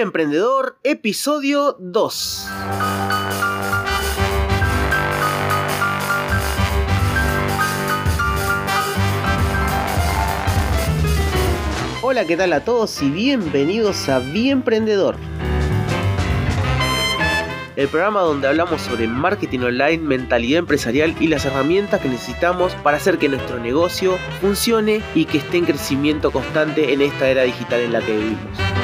Emprendedor, episodio 2. Hola, ¿qué tal a todos y bienvenidos a Vía Emprendedor? El programa donde hablamos sobre marketing online, mentalidad empresarial y las herramientas que necesitamos para hacer que nuestro negocio funcione y que esté en crecimiento constante en esta era digital en la que vivimos.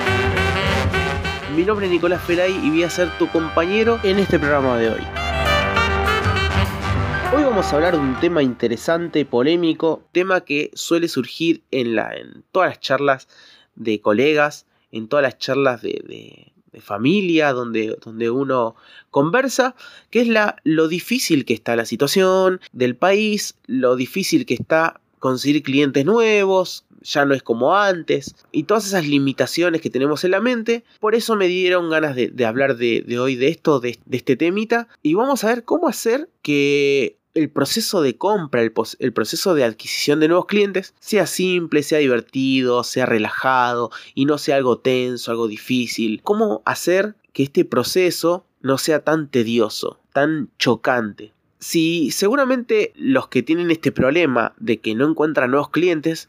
Mi nombre es Nicolás Feray y voy a ser tu compañero en este programa de hoy. Hoy vamos a hablar de un tema interesante, polémico, tema que suele surgir en, todas las charlas de colegas, en todas las charlas de, familia, donde, donde uno conversa, que es lo difícil que está la situación del país, lo difícil que está conseguir clientes nuevos, ya no es como antes, y todas esas limitaciones que tenemos en la mente. Por eso me dieron ganas de, hablar de, hoy de esto, de, este temita, y vamos a ver cómo hacer que el proceso de compra, el, el, proceso de adquisición de nuevos clientes sea simple, sea divertido, sea relajado y no sea algo tenso, algo difícil. ¿Cómo hacer que este proceso no sea tan tedioso, tan chocante? Si seguramente los que tienen este problema de que no encuentran nuevos clientes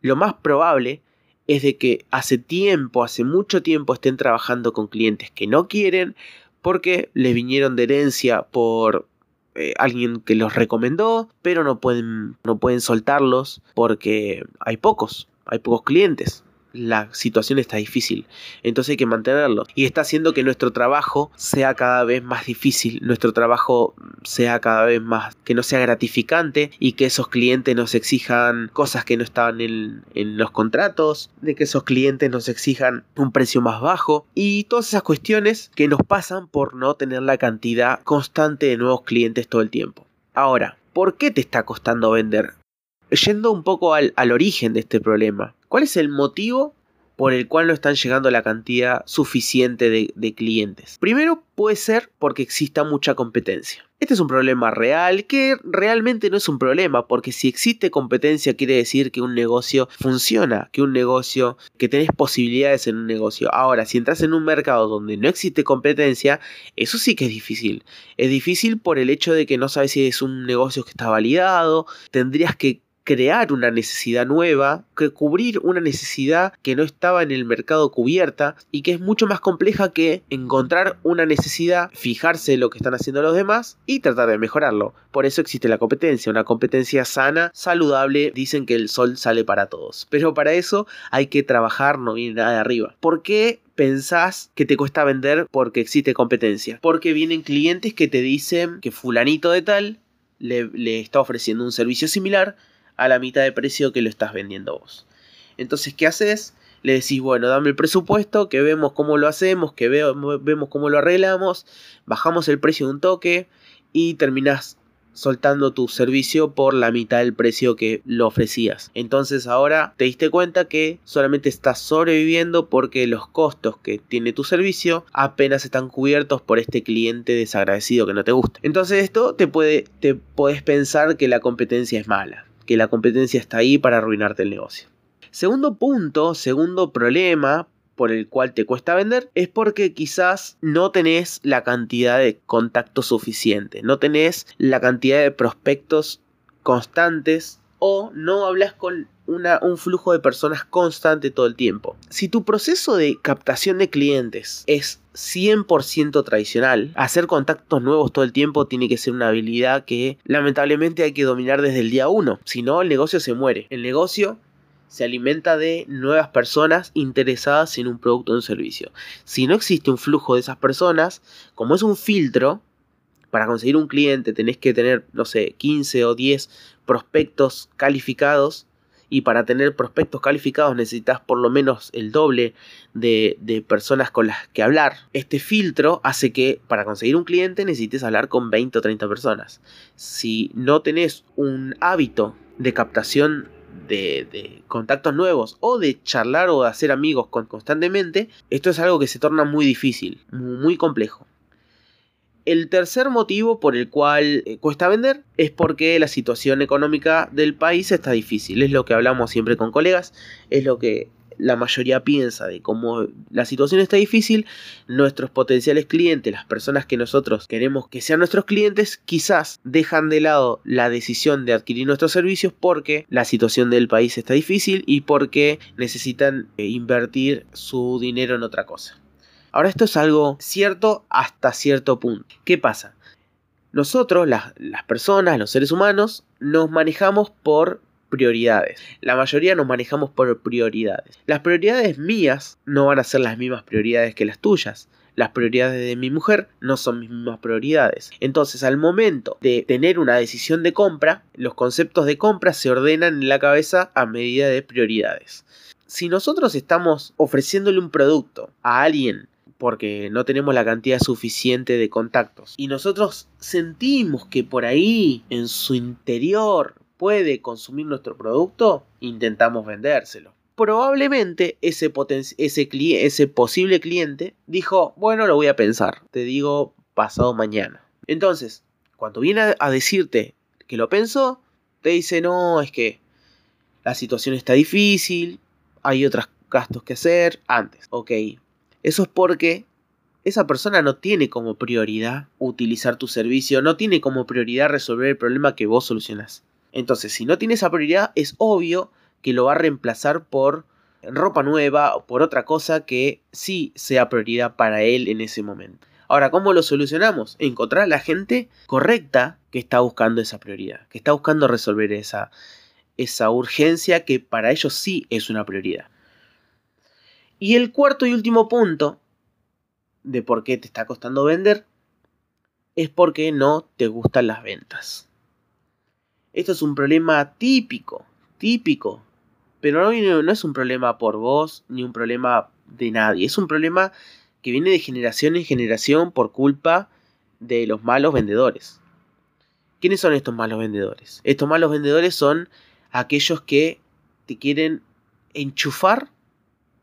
lo más probable es de que hace tiempo, hace mucho tiempo estén trabajando con clientes que no quieren porque les vinieron de herencia por eh, alguien que los recomendó, pero no pueden, no pueden soltarlos porque hay pocos, hay pocos clientes la situación está difícil. Entonces hay que mantenerlo. Y está haciendo que nuestro trabajo sea cada vez más difícil, nuestro trabajo sea cada vez más, que no sea gratificante y que esos clientes nos exijan cosas que no estaban en, los contratos, de que esos clientes nos exijan un precio más bajo y todas esas cuestiones que nos pasan por no tener la cantidad constante de nuevos clientes todo el tiempo. Ahora, ¿por qué te está costando vender? Yendo un poco al origen de este problema, ¿Cuál es el motivo por el cual no están llegando la cantidad suficiente de, clientes? Primero puede ser porque exista mucha competencia. Este es un problema real que realmente no es un problema porque si existe competencia quiere decir que un negocio funciona, que un negocio, que tenés posibilidades en un negocio. Ahora, si entras en un mercado donde no existe competencia, eso sí que es difícil. Es difícil por el hecho de que no sabes si es un negocio que está validado, tendrías que crear una necesidad nueva, que cubrir una necesidad que no estaba en el mercado cubierta y que es mucho más compleja que encontrar una necesidad, fijarse en lo que están haciendo los demás y tratar de mejorarlo. Por eso existe la competencia, una competencia sana, saludable, dicen que el sol sale para todos. Pero para eso hay que trabajar, no viene nada de arriba. ¿Por qué pensás que te cuesta vender porque existe competencia? Porque vienen clientes que te dicen que fulanito de tal le, le está ofreciendo un servicio similar a la mitad de precio que lo estás vendiendo vos. Entonces, ¿qué haces? Le decís, bueno, dame el presupuesto, que vemos cómo lo hacemos, que vemos cómo lo arreglamos, bajamos el precio de un toque y terminás soltando tu servicio por la mitad del precio que lo ofrecías. Entonces ahora te diste cuenta que solamente estás sobreviviendo porque los costos que tiene tu servicio apenas están cubiertos por este cliente desagradecido que no te gusta. Entonces esto te puede te puedes pensar que la competencia es mala que la competencia está ahí para arruinarte el negocio. Segundo punto, segundo problema por el cual te cuesta vender es porque quizás no tenés la cantidad de contactos suficiente, no tenés la cantidad de prospectos constantes o no hablas con un flujo de personas constante todo el tiempo. Si tu proceso de captación de clientes es 100% tradicional, hacer contactos nuevos todo el tiempo tiene que ser una habilidad que lamentablemente hay que dominar desde el día 1, si no el negocio se muere. El negocio se alimenta de nuevas personas interesadas en un producto o un servicio. Si no existe un flujo de esas personas, como es un filtro, para conseguir un cliente tenés que tener, no sé, 15 o 10 prospectos calificados y para tener prospectos calificados necesitas por lo menos el doble de, de, personas con las que hablar. Este filtro hace que para conseguir un cliente necesites hablar con 20 o 30 personas. Si no tenés un hábito de captación de, de, contactos nuevos o de charlar o de hacer amigos constantemente, esto es algo que se torna muy difícil, muy complejo. El tercer motivo por el cual eh, cuesta vender es porque la situación económica del país está difícil. Es lo que hablamos siempre con colegas, es lo que la mayoría piensa de cómo la situación está difícil, nuestros potenciales clientes, las personas que nosotros queremos que sean nuestros clientes, quizás dejan de lado la decisión de adquirir nuestros servicios porque la situación del país está difícil y porque necesitan eh, invertir su dinero en otra cosa. Ahora esto es algo cierto hasta cierto punto. ¿Qué pasa? Nosotros, las, personas, los seres humanos, nos manejamos por prioridades. La mayoría nos manejamos por prioridades. Las prioridades mías no van a ser las mismas prioridades que las tuyas. Las prioridades de mi mujer no son mis mismas prioridades. Entonces, al momento de tener una decisión de compra, los conceptos de compra se ordenan en la cabeza a medida de prioridades. Si nosotros estamos ofreciéndole un producto a alguien porque no tenemos la cantidad suficiente de contactos y nosotros sentimos que por ahí en su interior puede consumir nuestro producto, intentamos vendérselo. Probablemente ese, ese, ese posible cliente dijo, bueno, lo voy a pensar, te digo pasado mañana. Entonces, cuando viene a decirte que lo pensó, te dice, no, es que la situación está difícil, hay otros gastos que hacer antes. Ok, eso es porque esa persona no tiene como prioridad utilizar tu servicio, no tiene como prioridad resolver el problema que vos solucionás. Entonces, si no tiene esa prioridad, es obvio que lo va a reemplazar por ropa nueva o por otra cosa que sí sea prioridad para él en ese momento. Ahora, ¿cómo lo solucionamos? Encontrar a la gente correcta que está buscando esa prioridad, que está buscando resolver esa, esa urgencia que para ellos sí es una prioridad. Y el cuarto y último punto de por qué te está costando vender es porque no te gustan las ventas. Esto es un problema típico, típico. Pero no, no es un problema por vos ni un problema de nadie. Es un problema que viene de generación en generación por culpa de los malos vendedores. ¿Quiénes son estos malos vendedores? Estos malos vendedores son aquellos que te quieren enchufar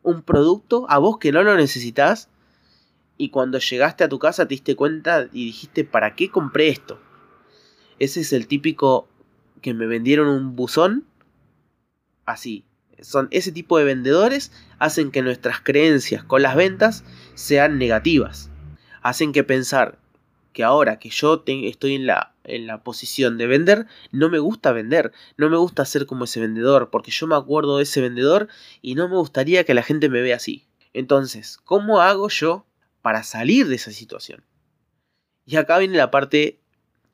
un producto a vos que no lo necesitas y cuando llegaste a tu casa te diste cuenta y dijiste, ¿para qué compré esto? Ese es el típico que me vendieron un buzón. Así. Son ese tipo de vendedores hacen que nuestras creencias con las ventas sean negativas. Hacen que pensar que ahora que yo estoy en la, en la posición de vender, no me gusta vender, no me gusta ser como ese vendedor, porque yo me acuerdo de ese vendedor y no me gustaría que la gente me vea así. Entonces, ¿cómo hago yo para salir de esa situación? Y acá viene la parte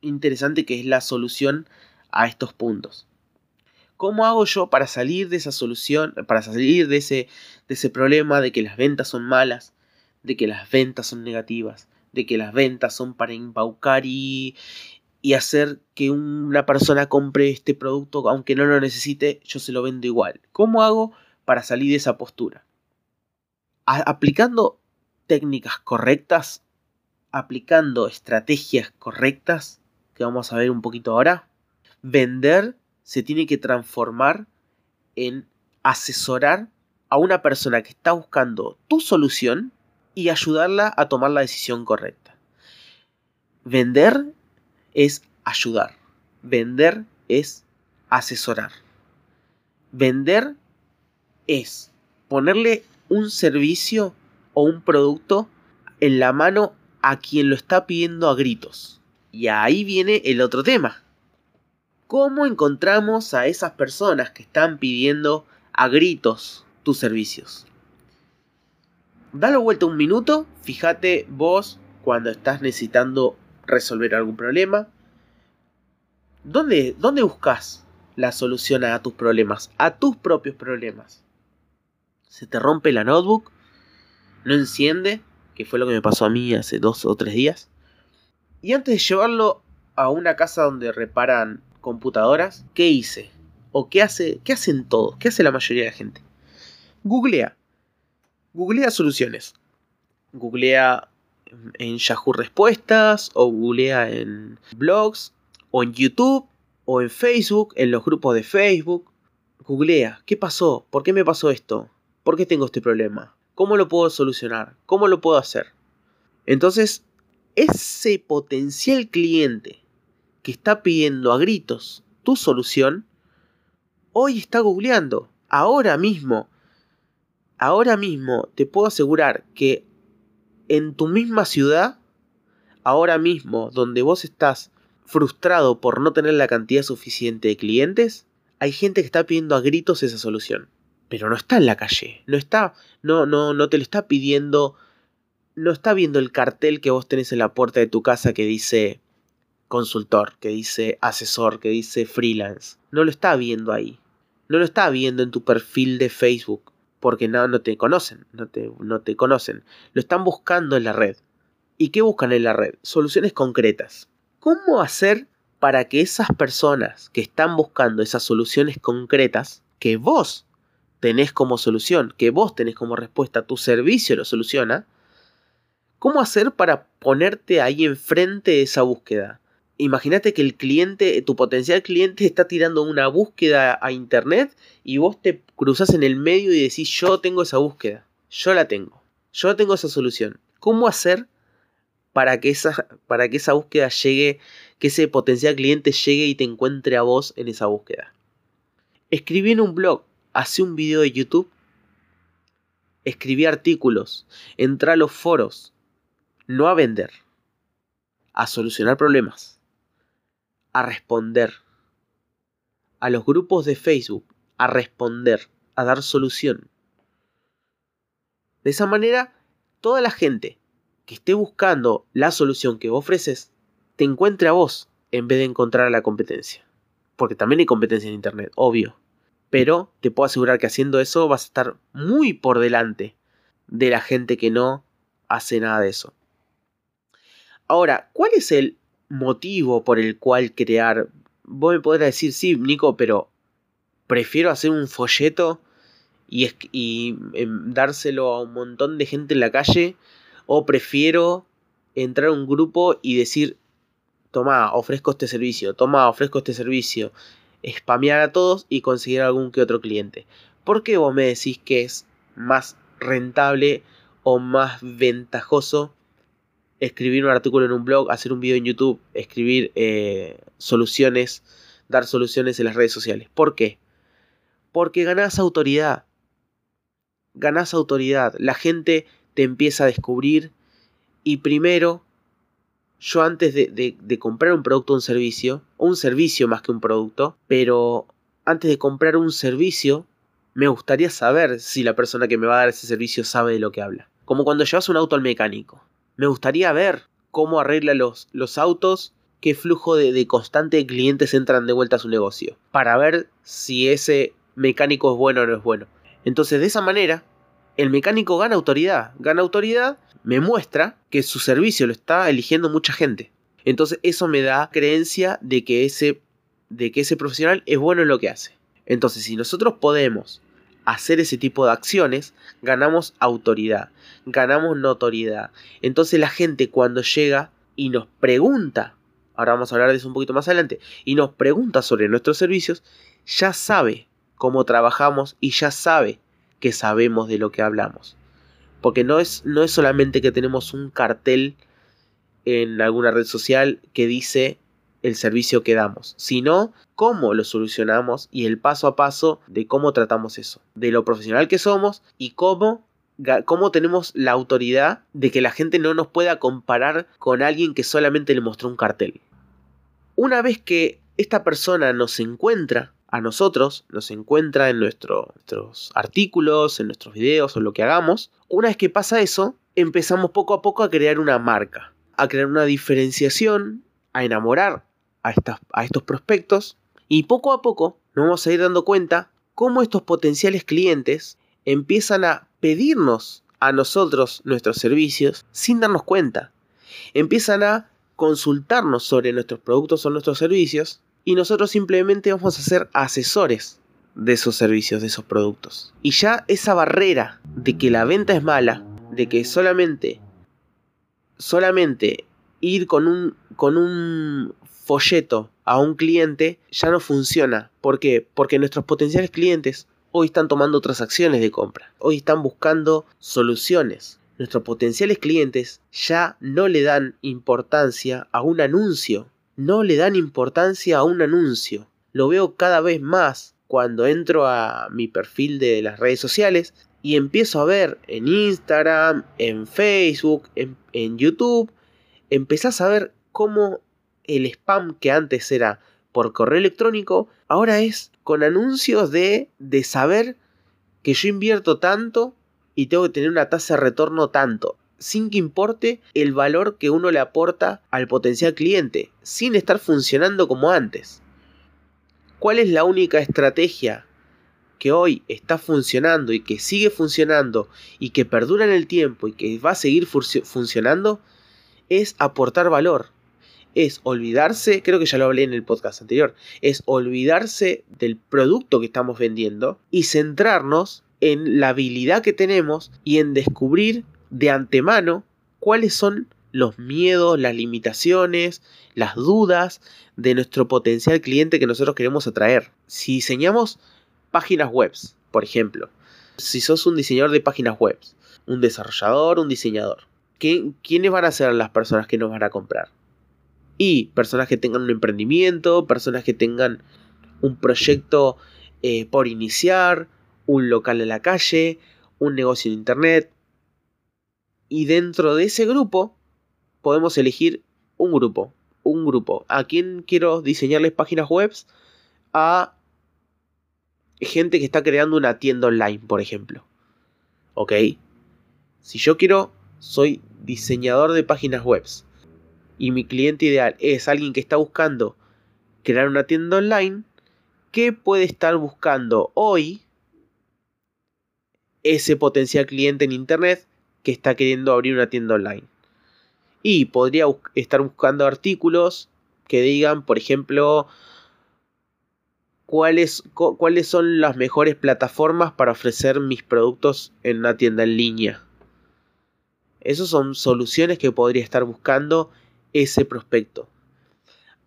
interesante que es la solución a estos puntos. ¿Cómo hago yo para salir de esa solución, para salir de ese, de ese problema de que las ventas son malas, de que las ventas son negativas, de que las ventas son para embaucar y, y hacer que una persona compre este producto aunque no lo necesite, yo se lo vendo igual? ¿Cómo hago para salir de esa postura? aplicando técnicas correctas, aplicando estrategias correctas, que vamos a ver un poquito ahora, vender se tiene que transformar en asesorar a una persona que está buscando tu solución y ayudarla a tomar la decisión correcta. Vender es ayudar. Vender es asesorar. Vender es ponerle un servicio o un producto en la mano a quien lo está pidiendo a gritos. Y ahí viene el otro tema. ¿Cómo encontramos a esas personas que están pidiendo a gritos tus servicios? Dale vuelta un minuto, fíjate vos cuando estás necesitando resolver algún problema. ¿Dónde, dónde buscas la solución a tus problemas? A tus propios problemas. ¿Se te rompe la notebook? ¿No enciende? Que fue lo que me pasó a mí hace dos o tres días. Y antes de llevarlo a una casa donde reparan computadoras, ¿qué hice? ¿O qué, hace, qué hacen todos? ¿Qué hace la mayoría de la gente? Googlea. Googlea soluciones. Googlea en Yahoo Respuestas, o googlea en blogs, o en YouTube, o en Facebook, en los grupos de Facebook. Googlea, ¿qué pasó? ¿Por qué me pasó esto? ¿Por qué tengo este problema? ¿Cómo lo puedo solucionar? ¿Cómo lo puedo hacer? Entonces, ese potencial cliente que está pidiendo a gritos tu solución, hoy está googleando, ahora mismo. Ahora mismo te puedo asegurar que en tu misma ciudad, ahora mismo donde vos estás frustrado por no tener la cantidad suficiente de clientes, hay gente que está pidiendo a gritos esa solución. Pero no está en la calle, no está, no, no, no te lo está pidiendo, no está viendo el cartel que vos tenés en la puerta de tu casa que dice consultor, que dice asesor, que dice freelance. No lo está viendo ahí. No lo está viendo en tu perfil de Facebook, porque no, no te conocen, no te, no te conocen. Lo están buscando en la red. ¿Y qué buscan en la red? Soluciones concretas. ¿Cómo hacer para que esas personas que están buscando esas soluciones concretas, que vos tenés como solución, que vos tenés como respuesta, tu servicio lo soluciona, ¿cómo hacer para ponerte ahí enfrente de esa búsqueda? Imagínate que el cliente, tu potencial cliente está tirando una búsqueda a internet y vos te cruzas en el medio y decís yo tengo esa búsqueda, yo la tengo, yo tengo esa solución. ¿Cómo hacer para que esa, para que esa búsqueda llegue, que ese potencial cliente llegue y te encuentre a vos en esa búsqueda. Escribí en un blog, hace un video de YouTube, escribí artículos, entra a los foros, no a vender, a solucionar problemas, a responder, a los grupos de Facebook, a responder, a dar solución. De esa manera, toda la gente que esté buscando la solución que vos ofreces te encuentre a vos en vez de encontrar a la competencia. Porque también hay competencia en Internet, obvio. Pero te puedo asegurar que haciendo eso vas a estar muy por delante de la gente que no hace nada de eso. Ahora, ¿cuál es el motivo por el cual crear? Vos me podrás decir, sí, Nico, pero prefiero hacer un folleto y, y em, dárselo a un montón de gente en la calle o prefiero entrar a un grupo y decir, toma, ofrezco este servicio, toma, ofrezco este servicio, spamear a todos y conseguir algún que otro cliente. ¿Por qué vos me decís que es más rentable o más ventajoso escribir un artículo en un blog, hacer un video en YouTube, escribir eh, soluciones, dar soluciones en las redes sociales? ¿Por qué? Porque ganás autoridad. Ganás autoridad. La gente te empieza a descubrir y primero, yo antes de, comprar un producto o un servicio, o un servicio más que un producto, pero antes de comprar un servicio, me gustaría saber si la persona que me va a dar ese servicio sabe de lo que habla. Como cuando llevas un auto al mecánico. Me gustaría ver cómo arregla los, los autos, qué flujo de, de constante clientes entran de vuelta a su negocio, para ver si ese mecánico es bueno o no es bueno. Entonces, de esa manera, el mecánico gana autoridad. Gana autoridad, me muestra que su servicio lo está eligiendo mucha gente. Entonces eso me da creencia de que ese, de que ese profesional es bueno en lo que hace. Entonces si nosotros podemos hacer ese tipo de acciones, ganamos autoridad, ganamos notoriedad. Entonces la gente cuando llega y nos pregunta, ahora vamos a hablar de eso un poquito más adelante, y nos pregunta sobre nuestros servicios, ya sabe cómo trabajamos y ya sabe que sabemos de lo que hablamos. Porque no es, no es solamente que tenemos un cartel en alguna red social que dice el servicio que damos, sino cómo lo solucionamos y el paso a paso de cómo tratamos eso, de lo profesional que somos y cómo, cómo tenemos la autoridad de que la gente no nos pueda comparar con alguien que solamente le mostró un cartel. Una vez que esta persona nos encuentra a nosotros, nos encuentra en nuestros artículos, en nuestros videos o lo que hagamos, una vez que pasa eso, empezamos poco a poco a crear una marca, a crear una diferenciación, a enamorar a, estos prospectos y poco a poco nos vamos a ir dando cuenta cómo estos potenciales clientes empiezan a pedirnos a nosotros nuestros servicios sin darnos cuenta. Empiezan a consultarnos sobre nuestros productos o nuestros servicios y nosotros simplemente vamos a ser asesores de esos servicios, de esos productos. Y ya esa barrera de que la venta es mala, de que solamente solamente ir con un con un folleto a un cliente ya no funciona. ¿Por qué? Porque nuestros potenciales clientes hoy están tomando otras acciones de compra. Hoy están buscando soluciones. Nuestros potenciales clientes ya no le dan importancia a un anuncio no le dan importancia a un anuncio. Lo veo cada vez más cuando entro a mi perfil de las redes sociales y empiezo a ver en Instagram, en Facebook, en, YouTube, empezás a ver cómo el spam que antes era por correo electrónico, ahora es con anuncios de, de saber que yo invierto tanto y tengo que tener una tasa de retorno tanto, sin que importe el valor que uno le aporta al potencial cliente, sin estar funcionando como antes. ¿Cuál es la única estrategia que hoy está funcionando y que sigue funcionando y que perdura en el tiempo y que va a seguir funcionando? Es aportar valor. Es olvidarse, creo que ya lo hablé en el podcast anterior, es olvidarse del producto que estamos vendiendo y centrarnos en la habilidad que tenemos y en descubrir de antemano cuáles son los miedos, las limitaciones, las dudas de nuestro potencial cliente que nosotros queremos atraer. Si diseñamos páginas web, por ejemplo, si sos un diseñador de páginas web, un desarrollador, un diseñador, ¿quiénes van a ser las personas que nos van a comprar? Y personas que tengan un emprendimiento, personas que tengan un proyecto eh, por iniciar, un local en la calle, un negocio en internet. Y dentro de ese grupo podemos elegir un grupo. Un grupo. ¿A quién quiero diseñarles páginas web? A gente que está creando una tienda online, por ejemplo. ¿Ok? Si yo quiero, soy diseñador de páginas web. Y mi cliente ideal es alguien que está buscando crear una tienda online. ¿Qué puede estar buscando hoy ese potencial cliente en internet que está queriendo abrir una tienda online? Y podría estar buscando artículos que digan, por ejemplo, cuáles, cuáles son las mejores plataformas para ofrecer mis productos en una tienda en línea. Esas son soluciones que podría estar buscando ese prospecto.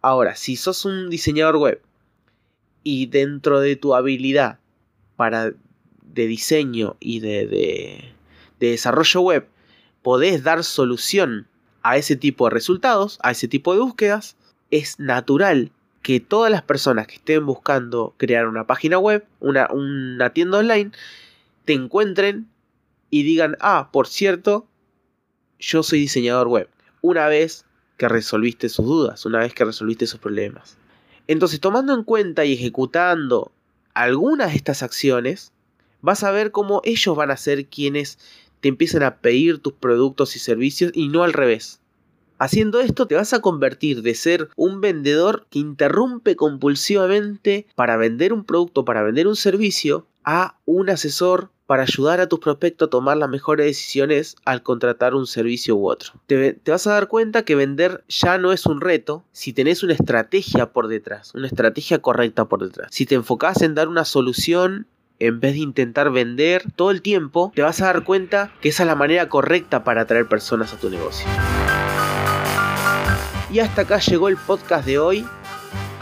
Ahora, si sos un diseñador web y dentro de tu habilidad para de diseño y de, de, de desarrollo web podés dar solución a ese tipo de resultados, a ese tipo de búsquedas, es natural que todas las personas que estén buscando crear una página web, una, una tienda online, te encuentren y digan, ah, por cierto, yo soy diseñador web. Una vez que resolviste sus dudas, una vez que resolviste sus problemas. Entonces, tomando en cuenta y ejecutando algunas de estas acciones, vas a ver cómo ellos van a ser quienes te empiezan a pedir tus productos y servicios y no al revés. Haciendo esto te vas a convertir de ser un vendedor que interrumpe compulsivamente para vender un producto, para vender un servicio, a un asesor para ayudar a tus prospectos a tomar las mejores decisiones al contratar un servicio u otro. Te, vas a dar cuenta que vender ya no es un reto si tenés una estrategia por detrás, una estrategia correcta por detrás. Si te enfocas en dar una solución en vez de intentar vender todo el tiempo, te vas a dar cuenta que esa es la manera correcta para atraer personas a tu negocio. Y hasta acá llegó el podcast de hoy.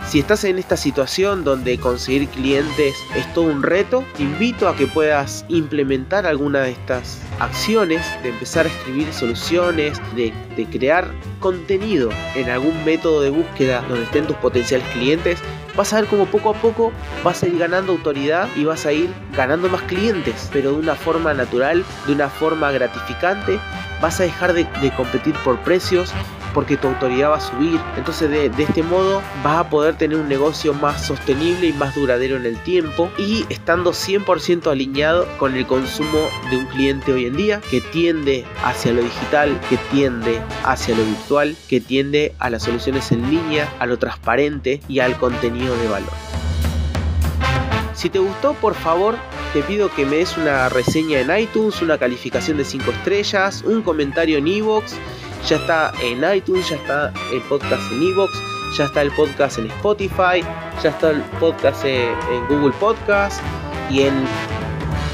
Si estás en esta situación donde conseguir clientes es todo un reto, te invito a que puedas implementar alguna de estas acciones, de empezar a escribir soluciones, de, crear contenido en algún método de búsqueda donde estén tus potenciales clientes. Vas a ver cómo poco a poco vas a ir ganando autoridad y vas a ir ganando más clientes, pero de una forma natural, de una forma gratificante. Vas a dejar de, de competir por precios, porque tu autoridad va a subir. Entonces de, este modo vas a poder tener un negocio más sostenible y más duradero en el tiempo y estando 100% alineado con el consumo de un cliente hoy en día que tiende hacia lo digital, que tiende hacia lo virtual, que tiende a las soluciones en línea, a lo transparente y al contenido de valor. Si te gustó, por favor, te pido que me des una reseña en iTunes, una calificación de 5 estrellas, un comentario en iVoox ya está en iTunes, ya está el podcast en Evox, ya está el podcast en Spotify, ya está el podcast en, Google Podcast y en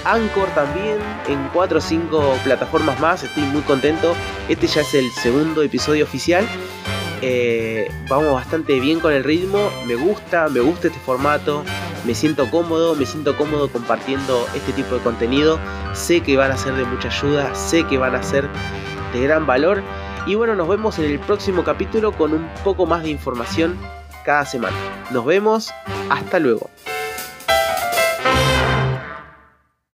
Anchor también, en 4 o 5 plataformas más. Estoy muy contento. Este ya es el segundo episodio oficial. Eh, vamos bastante bien con el ritmo. Me gusta, me gusta este formato. Me siento cómodo, me siento cómodo compartiendo este tipo de contenido. Sé que van a ser de mucha ayuda, sé que van a ser de gran valor y bueno, nos vemos en el próximo capítulo con un poco más de información cada semana. Nos vemos, hasta luego.